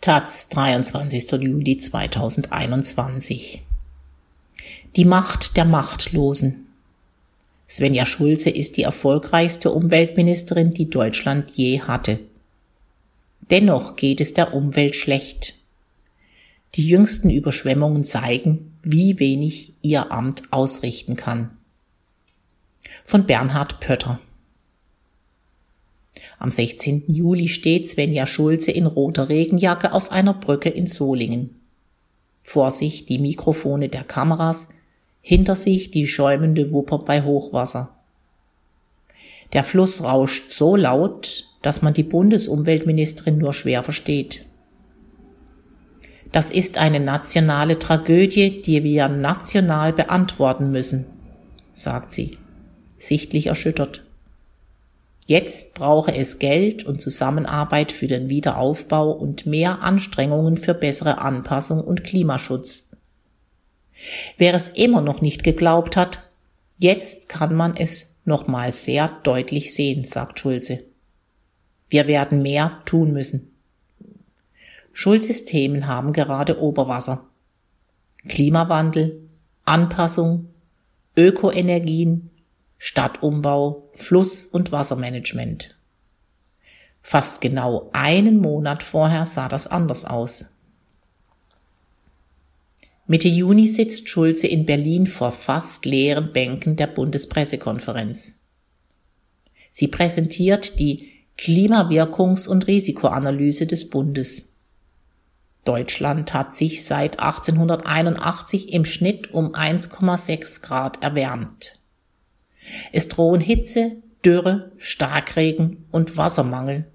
Taz, 23. Juli 2021. Die Macht der Machtlosen. Svenja Schulze ist die erfolgreichste Umweltministerin, die Deutschland je hatte. Dennoch geht es der Umwelt schlecht. Die jüngsten Überschwemmungen zeigen, wie wenig ihr Amt ausrichten kann. Von Bernhard Pötter. Am 16. Juli steht Svenja Schulze in roter Regenjacke auf einer Brücke in Solingen. Vor sich die Mikrofone der Kameras, hinter sich die schäumende Wupper bei Hochwasser. Der Fluss rauscht so laut, dass man die Bundesumweltministerin nur schwer versteht. Das ist eine nationale Tragödie, die wir national beantworten müssen, sagt sie, sichtlich erschüttert. Jetzt brauche es Geld und Zusammenarbeit für den Wiederaufbau und mehr Anstrengungen für bessere Anpassung und Klimaschutz. Wer es immer noch nicht geglaubt hat, jetzt kann man es nochmal sehr deutlich sehen, sagt Schulze. Wir werden mehr tun müssen. Schulzes Themen haben gerade Oberwasser. Klimawandel, Anpassung, Ökoenergien, Stadtumbau, Fluss- und Wassermanagement. Fast genau einen Monat vorher sah das anders aus. Mitte Juni sitzt Schulze in Berlin vor fast leeren Bänken der Bundespressekonferenz. Sie präsentiert die Klimawirkungs- und Risikoanalyse des Bundes. Deutschland hat sich seit 1881 im Schnitt um 1,6 Grad erwärmt. Es drohen Hitze, Dürre, Starkregen und Wassermangel.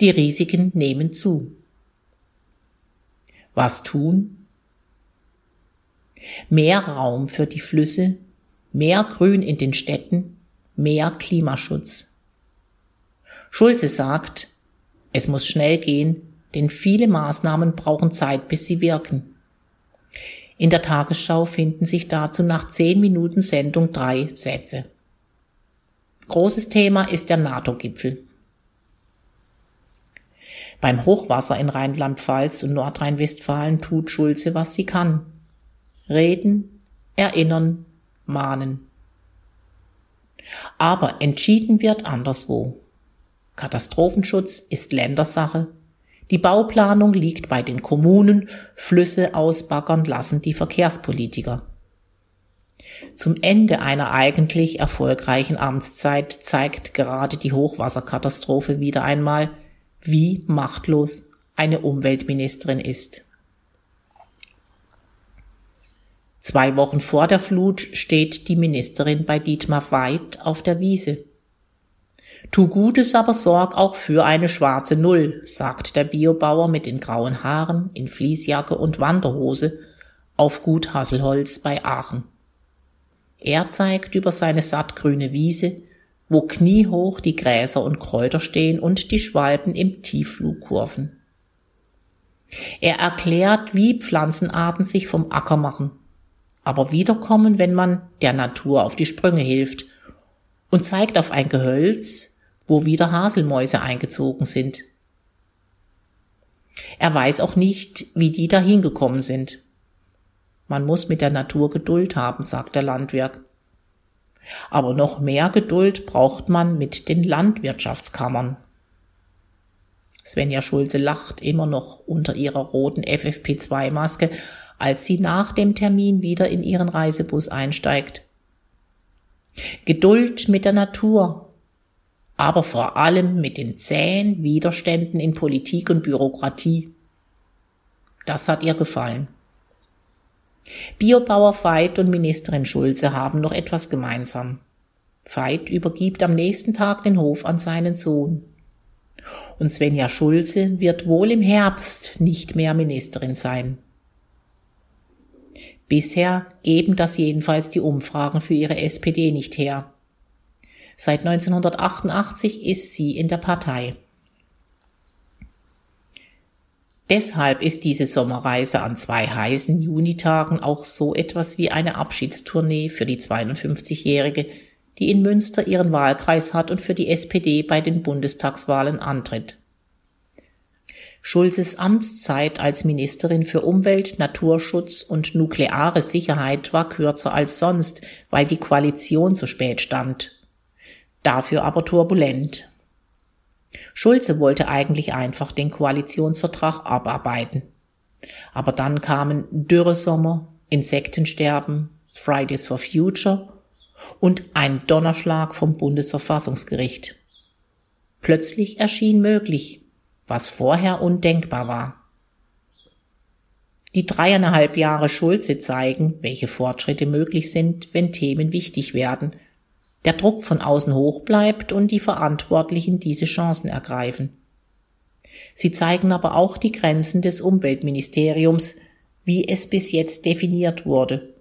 Die Risiken nehmen zu. Was tun? Mehr Raum für die Flüsse, mehr Grün in den Städten, mehr Klimaschutz. Schulze sagt, es muss schnell gehen, denn viele Maßnahmen brauchen Zeit, bis sie wirken. In der Tagesschau finden sich dazu nach zehn Minuten Sendung drei Sätze. Großes Thema ist der NATO-Gipfel. Beim Hochwasser in Rheinland-Pfalz und Nordrhein-Westfalen tut Schulze, was sie kann. Reden, erinnern, mahnen. Aber entschieden wird anderswo. Katastrophenschutz ist Ländersache die Bauplanung liegt bei den Kommunen, Flüsse ausbaggern lassen die Verkehrspolitiker. Zum Ende einer eigentlich erfolgreichen Amtszeit zeigt gerade die Hochwasserkatastrophe wieder einmal, wie machtlos eine Umweltministerin ist. Zwei Wochen vor der Flut steht die Ministerin bei Dietmar Weid auf der Wiese. Tu Gutes, aber sorg auch für eine schwarze Null, sagt der Biobauer mit den grauen Haaren in Fließjacke und Wanderhose auf Gut Hasselholz bei Aachen. Er zeigt über seine sattgrüne Wiese, wo kniehoch die Gräser und Kräuter stehen und die Schwalben im Tiefflug kurven. Er erklärt, wie Pflanzenarten sich vom Acker machen, aber wiederkommen, wenn man der Natur auf die Sprünge hilft und zeigt auf ein Gehölz, wo wieder Haselmäuse eingezogen sind. Er weiß auch nicht, wie die dahin gekommen sind. Man muss mit der Natur Geduld haben, sagt der Landwirt. Aber noch mehr Geduld braucht man mit den Landwirtschaftskammern. Svenja Schulze lacht immer noch unter ihrer roten FFP2-Maske, als sie nach dem Termin wieder in ihren Reisebus einsteigt. Geduld mit der Natur, aber vor allem mit den zähen Widerständen in Politik und Bürokratie. Das hat ihr gefallen. Biobauer Veit und Ministerin Schulze haben noch etwas gemeinsam. Veit übergibt am nächsten Tag den Hof an seinen Sohn. Und Svenja Schulze wird wohl im Herbst nicht mehr Ministerin sein. Bisher geben das jedenfalls die Umfragen für ihre SPD nicht her. Seit 1988 ist sie in der Partei. Deshalb ist diese Sommerreise an zwei heißen Junitagen auch so etwas wie eine Abschiedstournee für die 52-Jährige, die in Münster ihren Wahlkreis hat und für die SPD bei den Bundestagswahlen antritt. Schulzes Amtszeit als Ministerin für Umwelt, Naturschutz und nukleare Sicherheit war kürzer als sonst, weil die Koalition so spät stand. Dafür aber turbulent. Schulze wollte eigentlich einfach den Koalitionsvertrag abarbeiten. Aber dann kamen Dürresommer, Insektensterben, Fridays for Future und ein Donnerschlag vom Bundesverfassungsgericht. Plötzlich erschien möglich, was vorher undenkbar war. Die dreieinhalb Jahre Schulze zeigen, welche Fortschritte möglich sind, wenn Themen wichtig werden, der Druck von außen hoch bleibt und die Verantwortlichen diese Chancen ergreifen. Sie zeigen aber auch die Grenzen des Umweltministeriums, wie es bis jetzt definiert wurde.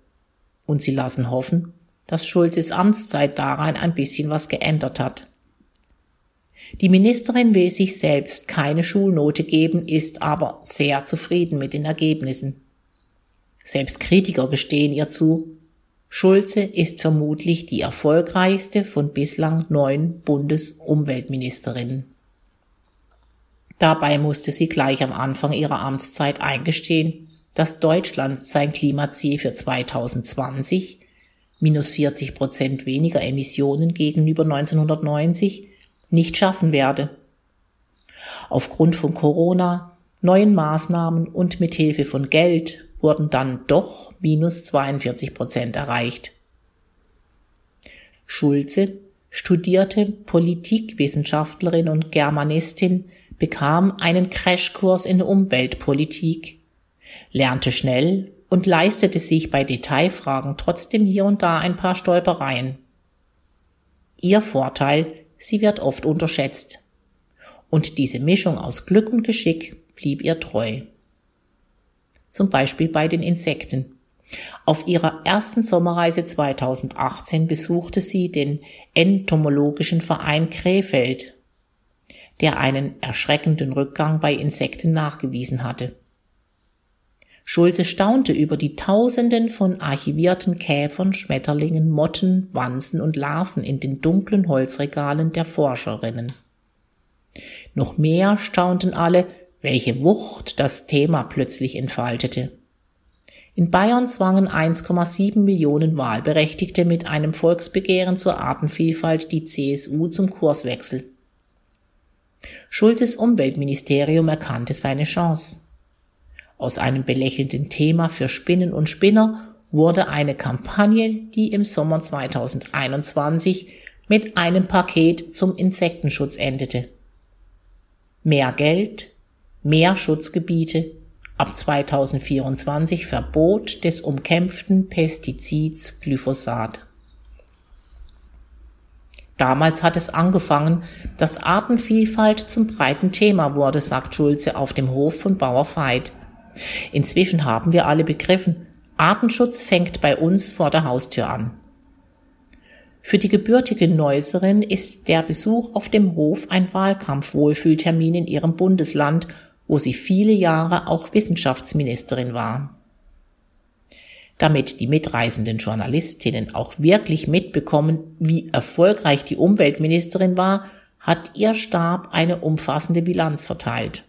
Und sie lassen hoffen, dass Schulzes Amtszeit daran ein bisschen was geändert hat. Die Ministerin will sich selbst keine Schulnote geben, ist aber sehr zufrieden mit den Ergebnissen. Selbst Kritiker gestehen ihr zu, Schulze ist vermutlich die erfolgreichste von bislang neun Bundesumweltministerinnen. Dabei musste sie gleich am Anfang ihrer Amtszeit eingestehen, dass Deutschland sein Klimaziel für 2020 minus 40 Prozent weniger Emissionen gegenüber 1990 nicht schaffen werde. Aufgrund von Corona, neuen Maßnahmen und mit Hilfe von Geld wurden dann doch minus 42 Prozent erreicht. Schulze, studierte Politikwissenschaftlerin und Germanistin, bekam einen Crashkurs in Umweltpolitik, lernte schnell und leistete sich bei Detailfragen trotzdem hier und da ein paar Stolpereien. Ihr Vorteil, sie wird oft unterschätzt. Und diese Mischung aus Glück und Geschick blieb ihr treu. Zum Beispiel bei den Insekten. Auf ihrer ersten Sommerreise 2018 besuchte sie den Entomologischen Verein Krefeld, der einen erschreckenden Rückgang bei Insekten nachgewiesen hatte. Schulze staunte über die Tausenden von archivierten Käfern, Schmetterlingen, Motten, Wanzen und Larven in den dunklen Holzregalen der Forscherinnen. Noch mehr staunten alle, welche Wucht das Thema plötzlich entfaltete. In Bayern zwangen 1,7 Millionen Wahlberechtigte mit einem Volksbegehren zur Artenvielfalt die CSU zum Kurswechsel. Schulzes Umweltministerium erkannte seine Chance. Aus einem belächelnden Thema für Spinnen und Spinner wurde eine Kampagne, die im Sommer 2021 mit einem Paket zum Insektenschutz endete. Mehr Geld, mehr Schutzgebiete, ab 2024 Verbot des umkämpften Pestizids Glyphosat. Damals hat es angefangen, dass Artenvielfalt zum breiten Thema wurde, sagt Schulze auf dem Hof von Bauer Veit. Inzwischen haben wir alle begriffen, Artenschutz fängt bei uns vor der Haustür an. Für die gebürtige Neusserin ist der Besuch auf dem Hof ein Wahlkampfwohlfühltermin in ihrem Bundesland, wo sie viele Jahre auch Wissenschaftsministerin war. Damit die mitreisenden Journalistinnen auch wirklich mitbekommen, wie erfolgreich die Umweltministerin war, hat ihr Stab eine umfassende Bilanz verteilt.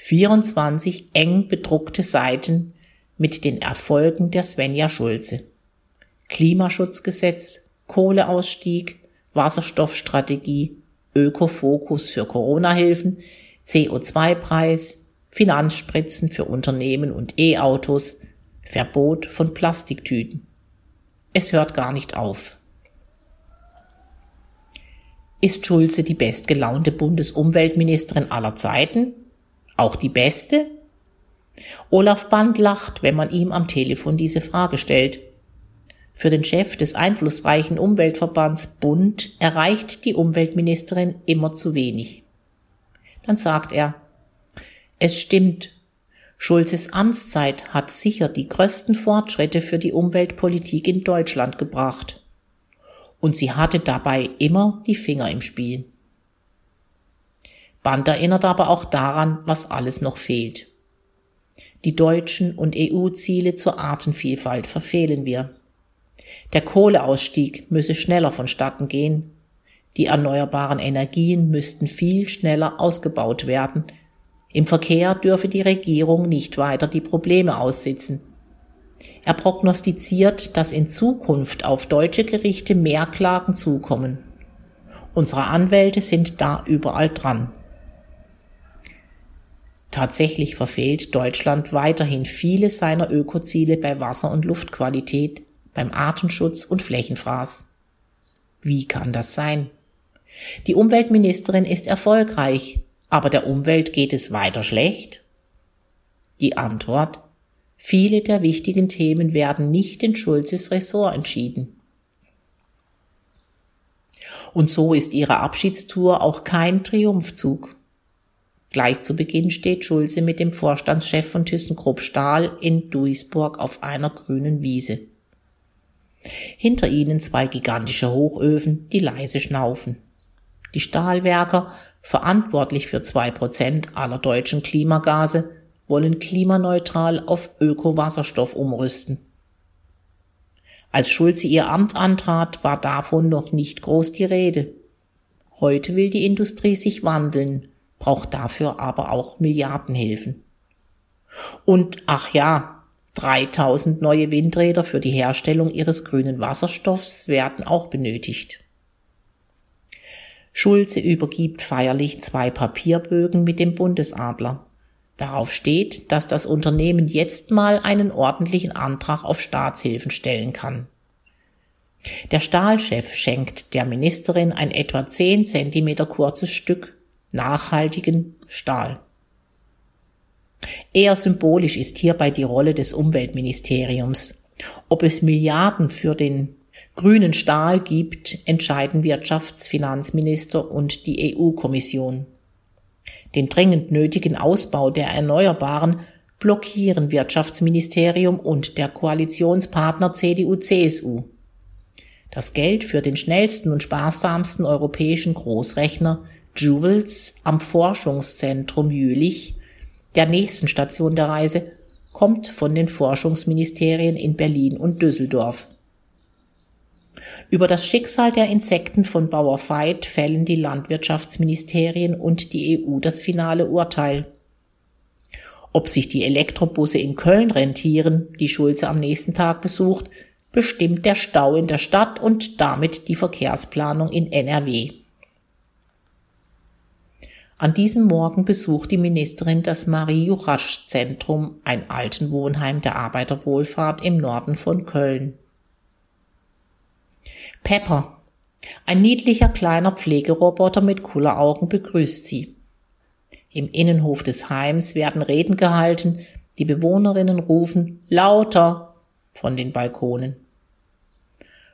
24 eng bedruckte Seiten mit den Erfolgen der Svenja Schulze. Klimaschutzgesetz, Kohleausstieg, Wasserstoffstrategie, Ökofokus für Corona-Hilfen, CO2-Preis, Finanzspritzen für Unternehmen und E-Autos, Verbot von Plastiktüten. Es hört gar nicht auf. Ist Schulze die bestgelaunte Bundesumweltministerin aller Zeiten? Auch die beste? Olaf Band lacht, wenn man ihm am Telefon diese Frage stellt. Für den Chef des einflussreichen Umweltverbands Bund erreicht die Umweltministerin immer zu wenig. Dann sagt er, es stimmt, Schulzes Amtszeit hat sicher die größten Fortschritte für die Umweltpolitik in Deutschland gebracht. Und sie hatte dabei immer die Finger im Spiel. Band erinnert aber auch daran, was alles noch fehlt. Die deutschen und EU-Ziele zur Artenvielfalt verfehlen wir. Der Kohleausstieg müsse schneller vonstatten gehen. Die erneuerbaren Energien müssten viel schneller ausgebaut werden. Im Verkehr dürfe die Regierung nicht weiter die Probleme aussitzen. Er prognostiziert, dass in Zukunft auf deutsche Gerichte mehr Klagen zukommen. Unsere Anwälte sind da überall dran. Tatsächlich verfehlt Deutschland weiterhin viele seiner Ökoziele bei Wasser- und Luftqualität, beim Artenschutz und Flächenfraß. Wie kann das sein? Die Umweltministerin ist erfolgreich, aber der Umwelt geht es weiter schlecht? Die Antwort Viele der wichtigen Themen werden nicht in Schulzes Ressort entschieden. Und so ist ihre Abschiedstour auch kein Triumphzug. Gleich zu Beginn steht Schulze mit dem Vorstandschef von ThyssenKrupp Stahl in Duisburg auf einer grünen Wiese. Hinter ihnen zwei gigantische Hochöfen, die leise schnaufen. Die Stahlwerker, verantwortlich für zwei Prozent aller deutschen Klimagase, wollen klimaneutral auf Ökowasserstoff umrüsten. Als Schulze ihr Amt antrat, war davon noch nicht groß die Rede. Heute will die Industrie sich wandeln, braucht dafür aber auch Milliardenhilfen. Und ach ja, 3000 neue Windräder für die Herstellung ihres grünen Wasserstoffs werden auch benötigt. Schulze übergibt feierlich zwei Papierbögen mit dem Bundesadler. Darauf steht, dass das Unternehmen jetzt mal einen ordentlichen Antrag auf Staatshilfen stellen kann. Der Stahlchef schenkt der Ministerin ein etwa 10 Zentimeter kurzes Stück nachhaltigen Stahl. Eher symbolisch ist hierbei die Rolle des Umweltministeriums. Ob es Milliarden für den grünen Stahl gibt, entscheiden Wirtschafts-, Finanzminister und die EU-Kommission. Den dringend nötigen Ausbau der Erneuerbaren blockieren Wirtschaftsministerium und der Koalitionspartner CDU-CSU. Das Geld für den schnellsten und sparsamsten europäischen Großrechner Jewels am Forschungszentrum Jülich, der nächsten Station der Reise, kommt von den Forschungsministerien in Berlin und Düsseldorf. Über das Schicksal der Insekten von Bauer Veit fällen die Landwirtschaftsministerien und die EU das finale Urteil. Ob sich die Elektrobusse in Köln rentieren, die Schulze am nächsten Tag besucht, bestimmt der Stau in der Stadt und damit die Verkehrsplanung in NRW. An diesem Morgen besucht die Ministerin das Marie-Jurasch-Zentrum, ein Altenwohnheim der Arbeiterwohlfahrt im Norden von Köln. Pepper, ein niedlicher kleiner Pflegeroboter mit cooler Augen begrüßt sie. Im Innenhof des Heims werden Reden gehalten, die Bewohnerinnen rufen lauter von den Balkonen.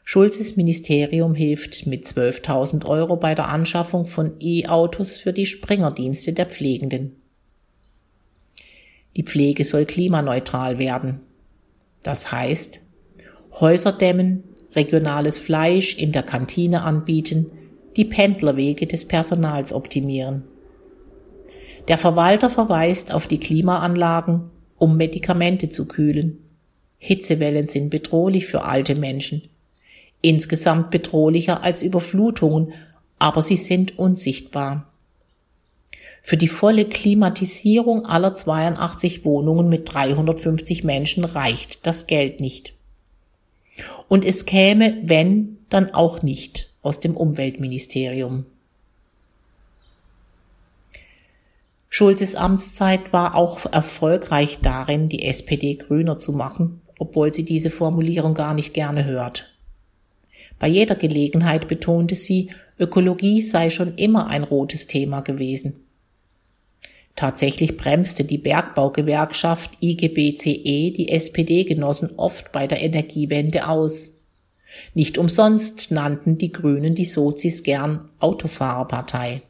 Schulzes Ministerium hilft mit 12.000 Euro bei der Anschaffung von E-Autos für die Springerdienste der Pflegenden. Die Pflege soll klimaneutral werden. Das heißt, Häuser dämmen, regionales Fleisch in der Kantine anbieten, die Pendlerwege des Personals optimieren. Der Verwalter verweist auf die Klimaanlagen, um Medikamente zu kühlen. Hitzewellen sind bedrohlich für alte Menschen. Insgesamt bedrohlicher als Überflutungen, aber sie sind unsichtbar. Für die volle Klimatisierung aller 82 Wohnungen mit 350 Menschen reicht das Geld nicht. Und es käme, wenn, dann auch nicht aus dem Umweltministerium. Schulzes Amtszeit war auch erfolgreich darin, die SPD grüner zu machen, obwohl sie diese Formulierung gar nicht gerne hört. Bei jeder Gelegenheit betonte sie, Ökologie sei schon immer ein rotes Thema gewesen. Tatsächlich bremste die Bergbaugewerkschaft IGBCE die SPD-Genossen oft bei der Energiewende aus. Nicht umsonst nannten die Grünen die Sozis gern Autofahrerpartei.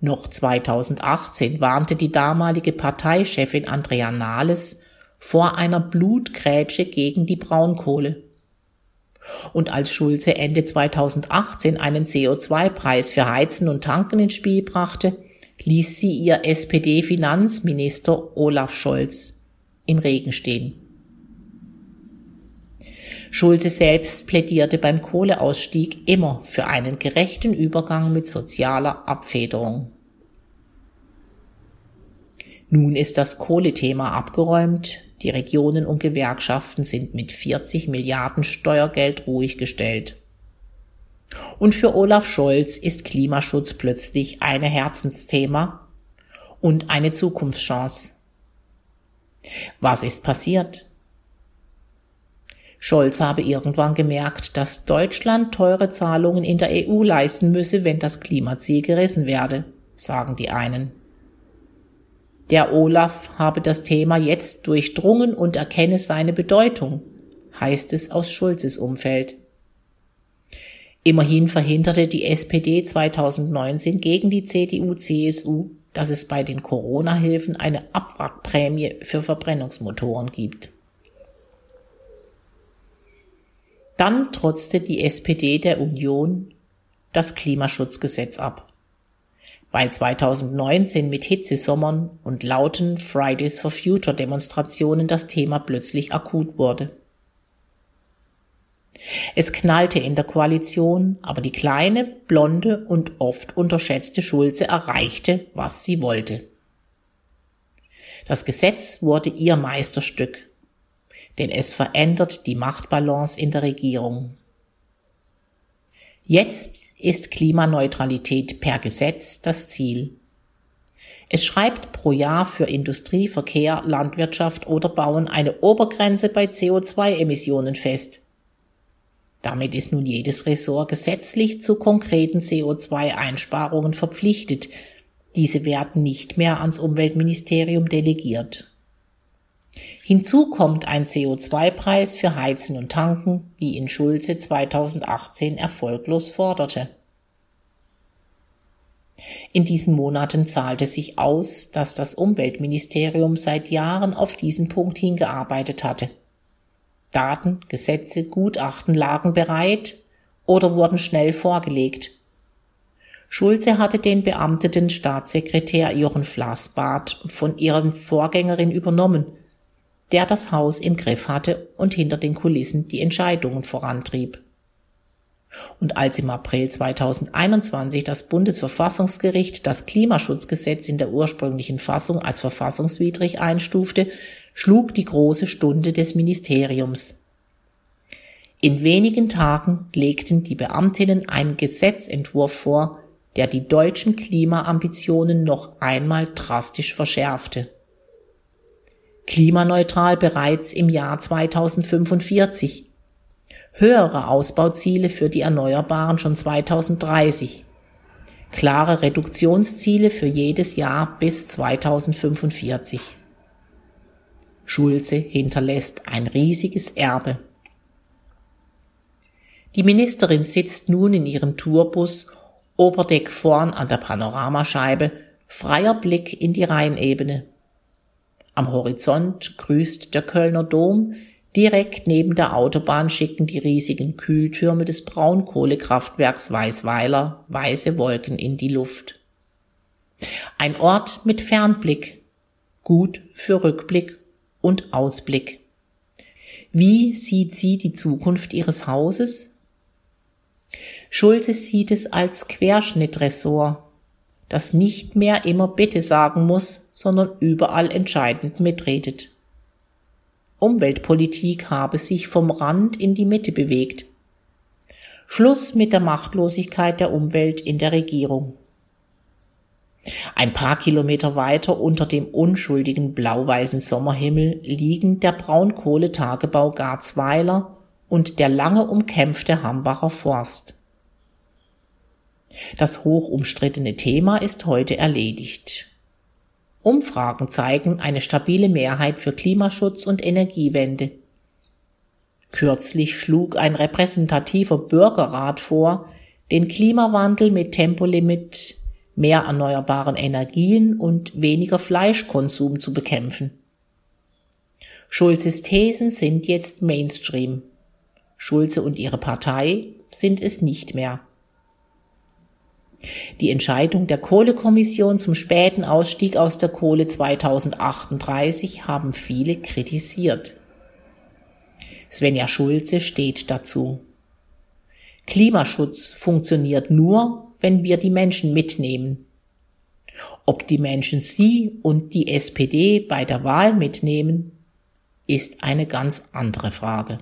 Noch 2018 warnte die damalige Parteichefin Andrea Nahles vor einer Blutgrätsche gegen die Braunkohle. Und als Schulze Ende 2018 einen CO2-Preis für Heizen und Tanken ins Spiel brachte, ließ sie ihr SPD-Finanzminister Olaf Scholz im Regen stehen. Schulze selbst plädierte beim Kohleausstieg immer für einen gerechten Übergang mit sozialer Abfederung. Nun ist das Kohlethema abgeräumt, die Regionen und Gewerkschaften sind mit 40 Milliarden Steuergeld ruhig gestellt. Und für Olaf Scholz ist Klimaschutz plötzlich eine Herzensthema und eine Zukunftschance. Was ist passiert? Scholz habe irgendwann gemerkt, dass Deutschland teure Zahlungen in der EU leisten müsse, wenn das Klimaziel gerissen werde, sagen die einen. Der Olaf habe das Thema jetzt durchdrungen und erkenne seine Bedeutung, heißt es aus Schulzes Umfeld. Immerhin verhinderte die SPD 2019 gegen die CDU-CSU, dass es bei den Corona-Hilfen eine Abwrackprämie für Verbrennungsmotoren gibt. Dann trotzte die SPD der Union das Klimaschutzgesetz ab. Weil 2019 mit Hitzesommern und lauten Fridays for Future Demonstrationen das Thema plötzlich akut wurde. Es knallte in der Koalition, aber die kleine, blonde und oft unterschätzte Schulze erreichte, was sie wollte. Das Gesetz wurde ihr Meisterstück denn es verändert die Machtbalance in der Regierung. Jetzt ist Klimaneutralität per Gesetz das Ziel. Es schreibt pro Jahr für Industrie, Verkehr, Landwirtschaft oder Bauen eine Obergrenze bei CO2-Emissionen fest. Damit ist nun jedes Ressort gesetzlich zu konkreten CO2-Einsparungen verpflichtet. Diese werden nicht mehr ans Umweltministerium delegiert. Hinzu kommt ein CO2-Preis für Heizen und Tanken, wie ihn Schulze 2018 erfolglos forderte. In diesen Monaten zahlte sich aus, dass das Umweltministerium seit Jahren auf diesen Punkt hingearbeitet hatte. Daten, Gesetze, Gutachten lagen bereit oder wurden schnell vorgelegt. Schulze hatte den beamteten Staatssekretär Jochen Flassbart von ihren Vorgängerin übernommen der das Haus im Griff hatte und hinter den Kulissen die Entscheidungen vorantrieb. Und als im April 2021 das Bundesverfassungsgericht das Klimaschutzgesetz in der ursprünglichen Fassung als verfassungswidrig einstufte, schlug die große Stunde des Ministeriums. In wenigen Tagen legten die Beamtinnen einen Gesetzentwurf vor, der die deutschen Klimaambitionen noch einmal drastisch verschärfte klimaneutral bereits im Jahr 2045, höhere Ausbauziele für die Erneuerbaren schon 2030, klare Reduktionsziele für jedes Jahr bis 2045. Schulze hinterlässt ein riesiges Erbe. Die Ministerin sitzt nun in ihrem Tourbus Oberdeck vorn an der Panoramascheibe, freier Blick in die Rheinebene. Am Horizont grüßt der Kölner Dom, direkt neben der Autobahn schicken die riesigen Kühltürme des Braunkohlekraftwerks Weißweiler weiße Wolken in die Luft. Ein Ort mit Fernblick, gut für Rückblick und Ausblick. Wie sieht sie die Zukunft ihres Hauses? Schulze sieht es als Querschnittressort, das nicht mehr immer Bitte sagen muss, sondern überall entscheidend mitredet. Umweltpolitik habe sich vom Rand in die Mitte bewegt. Schluss mit der Machtlosigkeit der Umwelt in der Regierung. Ein paar Kilometer weiter unter dem unschuldigen blau-weißen Sommerhimmel liegen der Braunkohletagebau Garzweiler und der lange umkämpfte Hambacher Forst. Das hoch umstrittene Thema ist heute erledigt. Umfragen zeigen eine stabile Mehrheit für Klimaschutz und Energiewende. Kürzlich schlug ein repräsentativer Bürgerrat vor, den Klimawandel mit Tempolimit, mehr erneuerbaren Energien und weniger Fleischkonsum zu bekämpfen. Schulzes Thesen sind jetzt Mainstream. Schulze und ihre Partei sind es nicht mehr. Die Entscheidung der Kohlekommission zum späten Ausstieg aus der Kohle 2038 haben viele kritisiert. Svenja Schulze steht dazu. Klimaschutz funktioniert nur, wenn wir die Menschen mitnehmen. Ob die Menschen sie und die SPD bei der Wahl mitnehmen, ist eine ganz andere Frage.